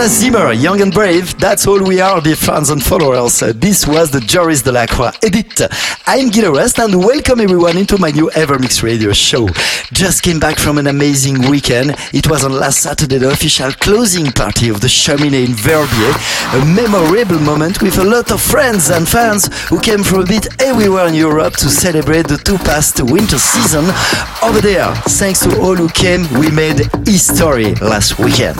Zimmer, Young and Brave, that's all we are, dear fans and followers. Uh, this was the Joris Delacroix edit. I'm Gil Everest and welcome everyone into my new Evermix radio show. Just came back from an amazing weekend. It was on last Saturday, the official closing party of the Cheminée in Verbier. A memorable moment with a lot of friends and fans who came from a bit everywhere in Europe to celebrate the two past winter season over there. Thanks to all who came, we made history last weekend.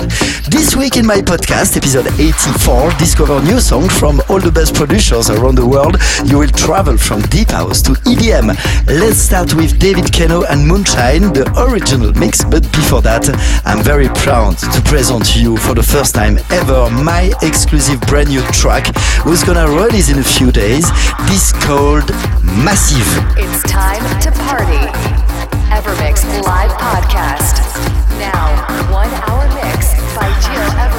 This week in my podcast, episode 84, discover new songs from all the best producers around the world. You will travel from deep house to EDM. Let's start with David Keno and Moonshine, the original mix. But before that, I'm very proud to present to you for the first time ever my exclusive brand new track, who's gonna release in a few days. This called Massive. It's time to party. Evermix live podcast. Now, one hour mix by Gil Everest.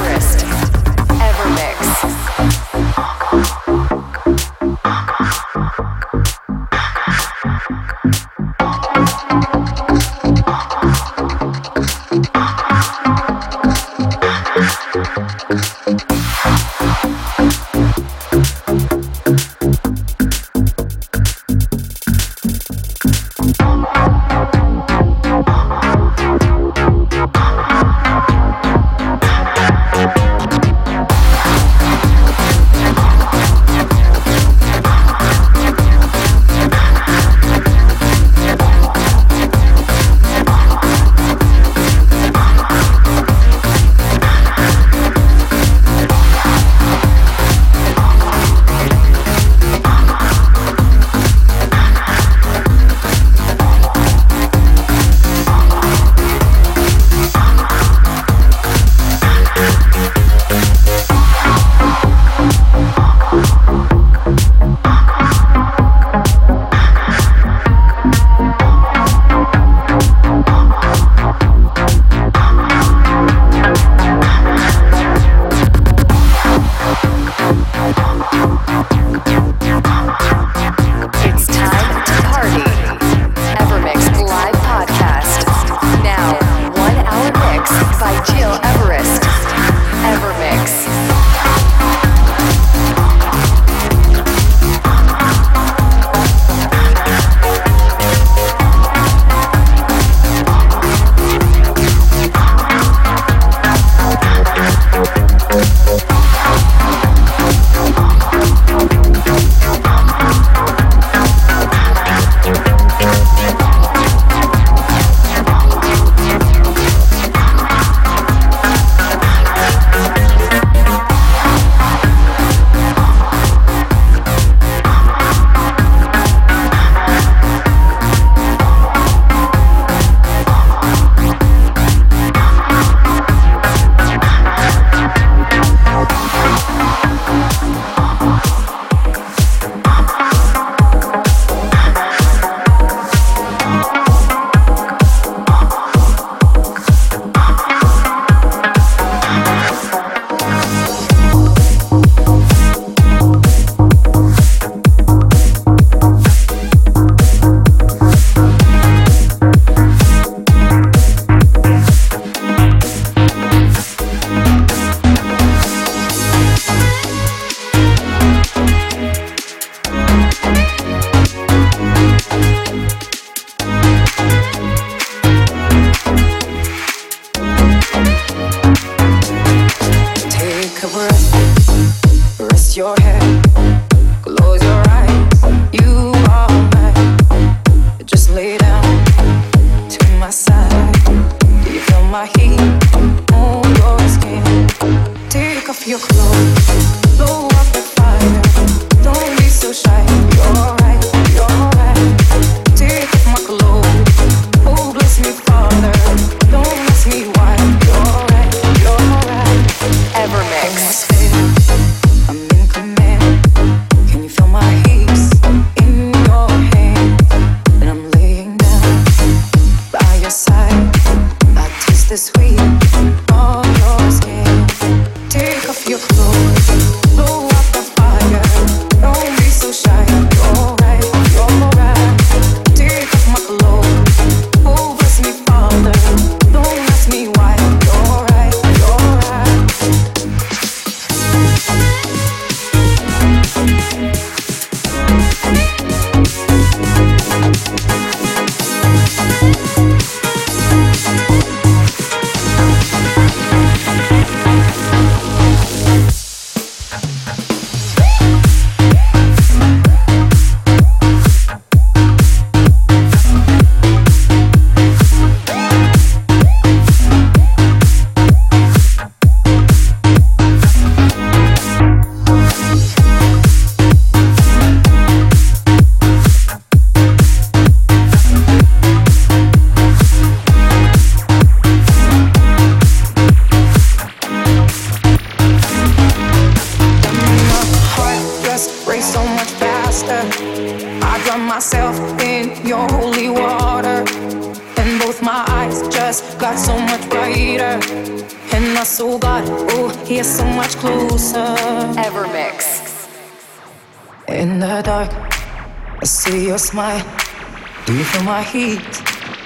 My heat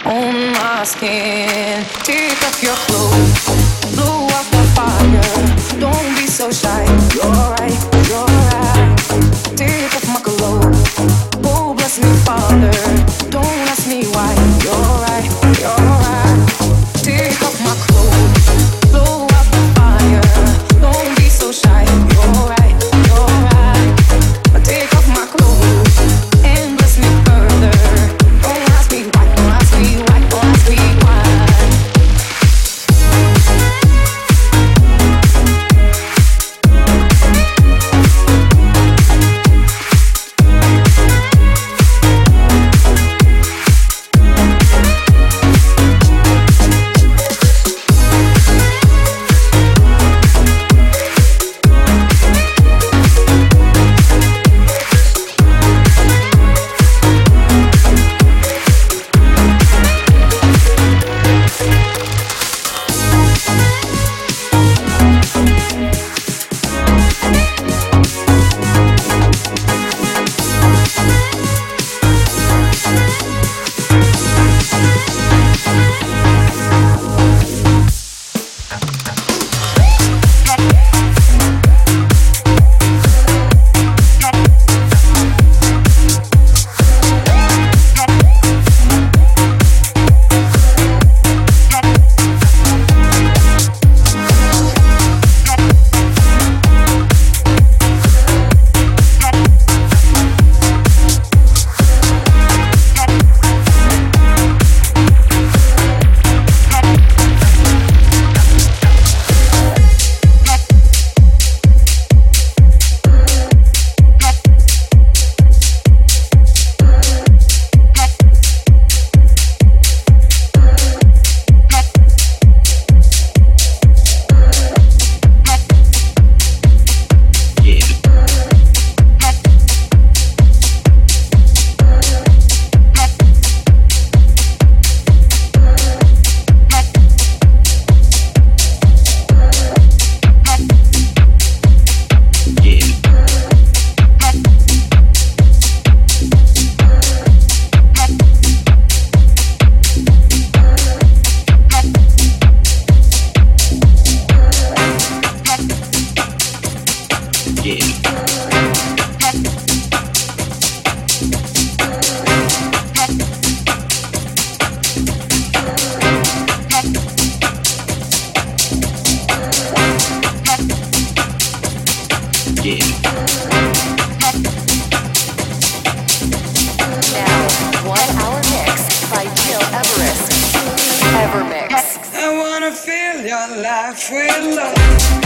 on my skin? Take off your I feel love.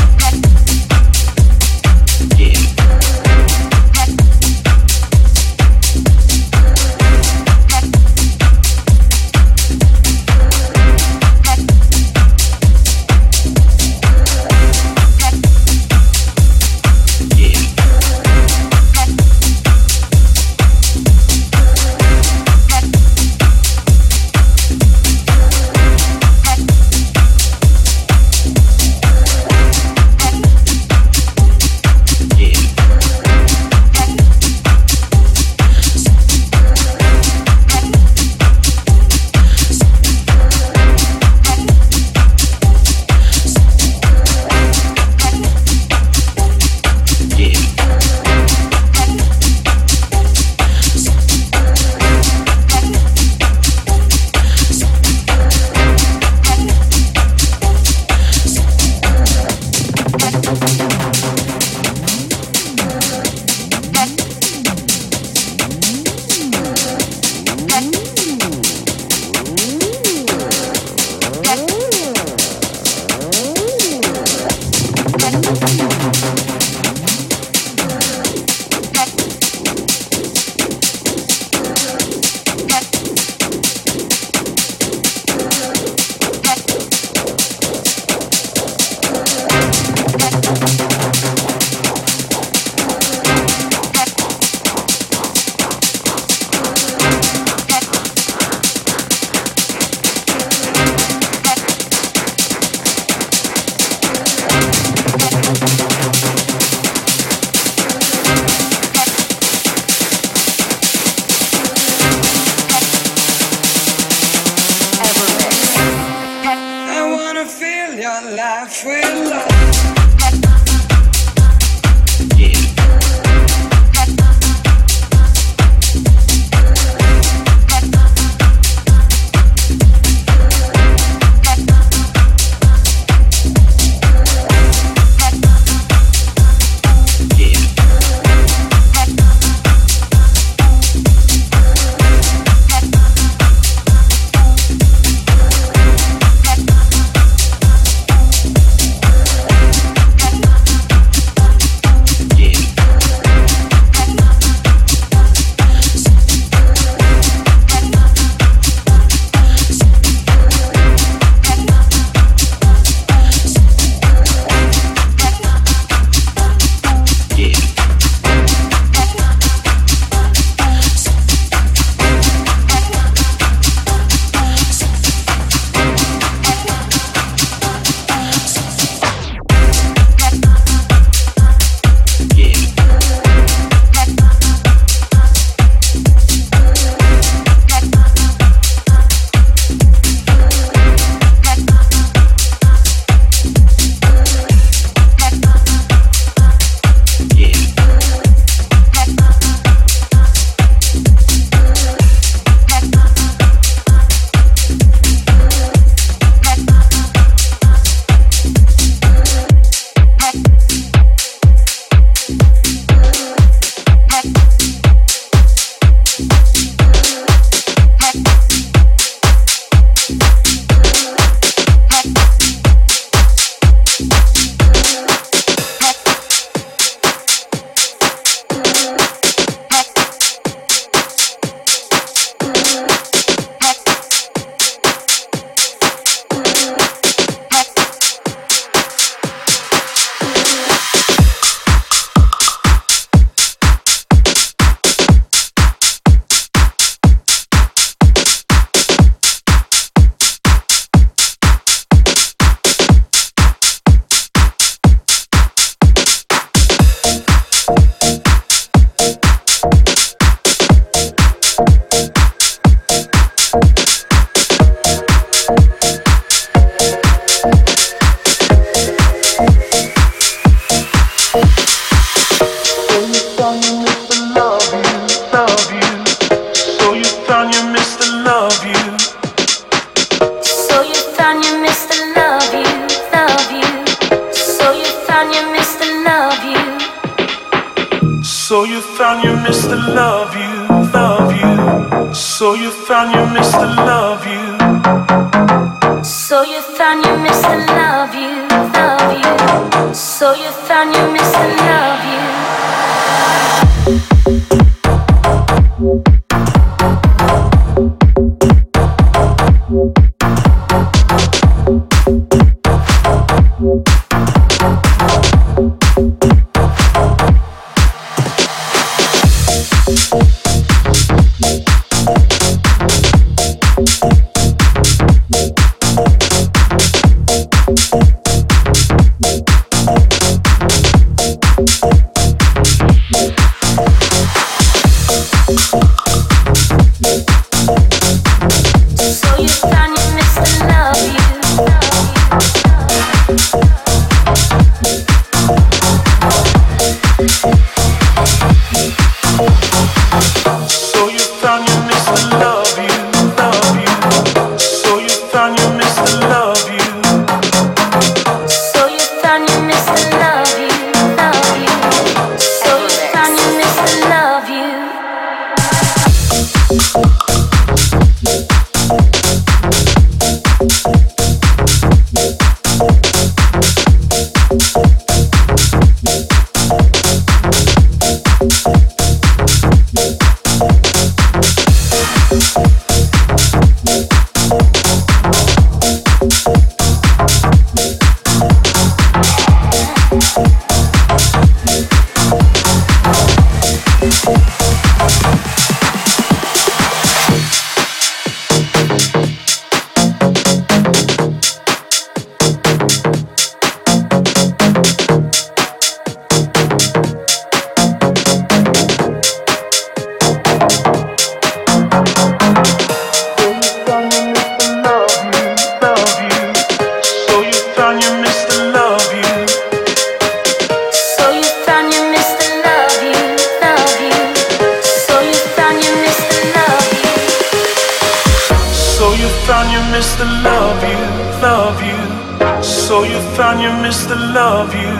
So you found you missed the love you.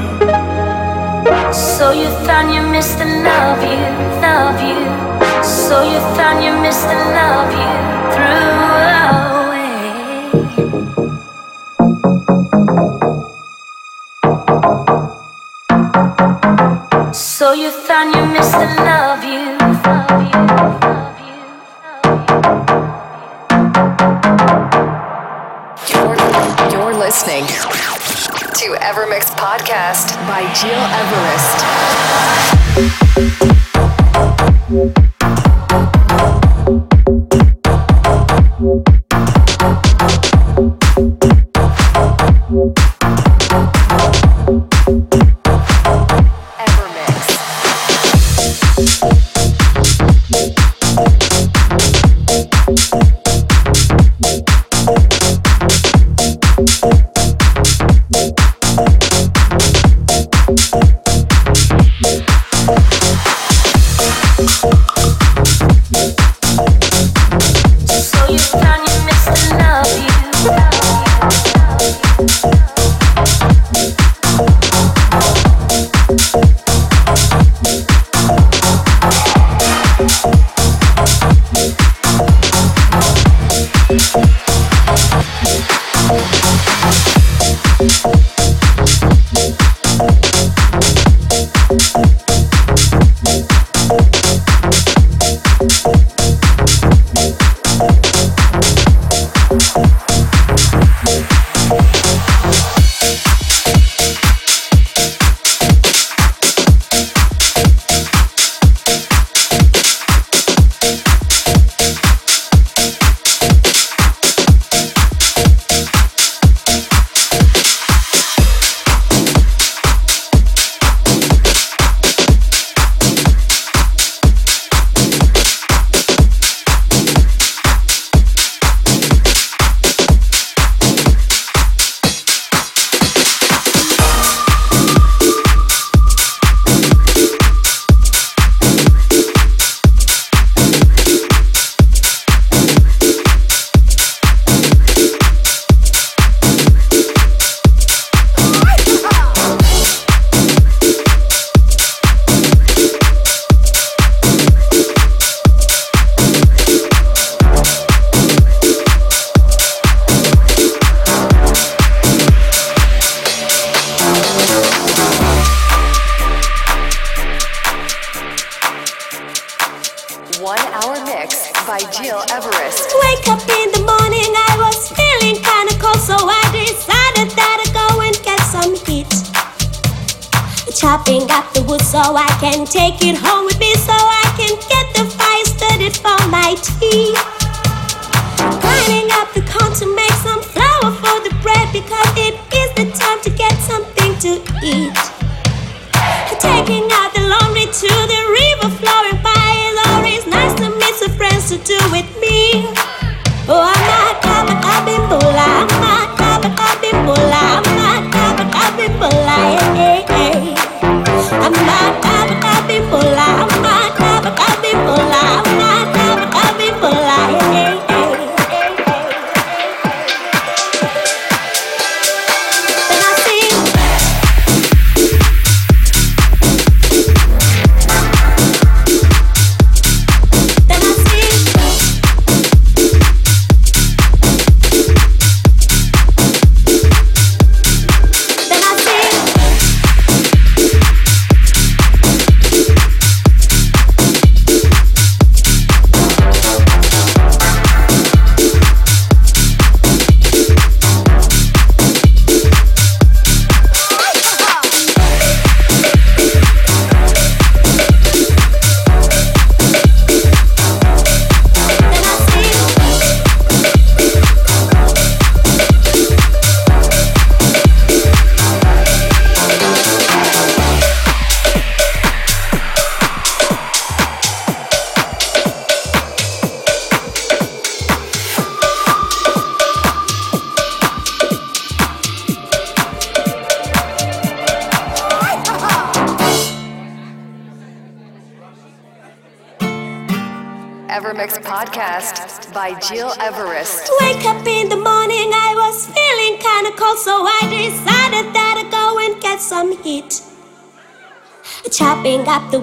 So you found you missed the love you, love you. So you found you missed the love you threw away. So you found you missed the love. podcast by Gil Everest.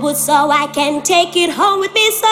so I can take it home with me. So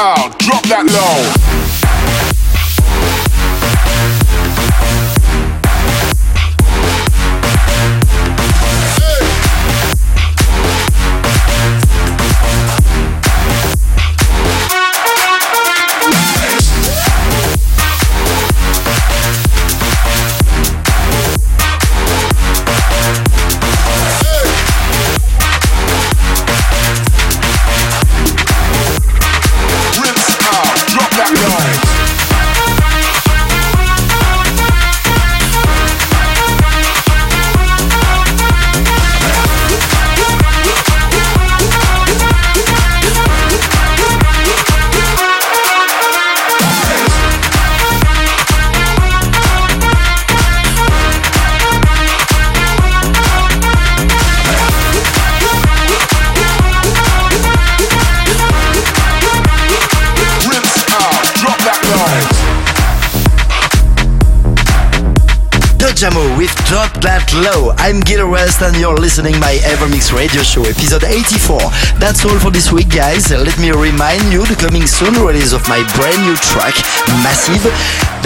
Drop that low. Low. I'm Gil Everest and you're listening my Evermix radio show, episode 84. That's all for this week, guys. Let me remind you the coming soon release of my brand new track, Massive,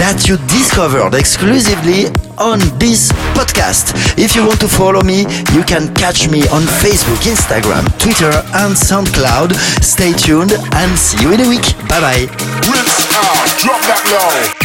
that you discovered exclusively on this podcast. If you want to follow me, you can catch me on Facebook, Instagram, Twitter, and SoundCloud. Stay tuned and see you in a week. Bye bye. Out, uh, drop that low.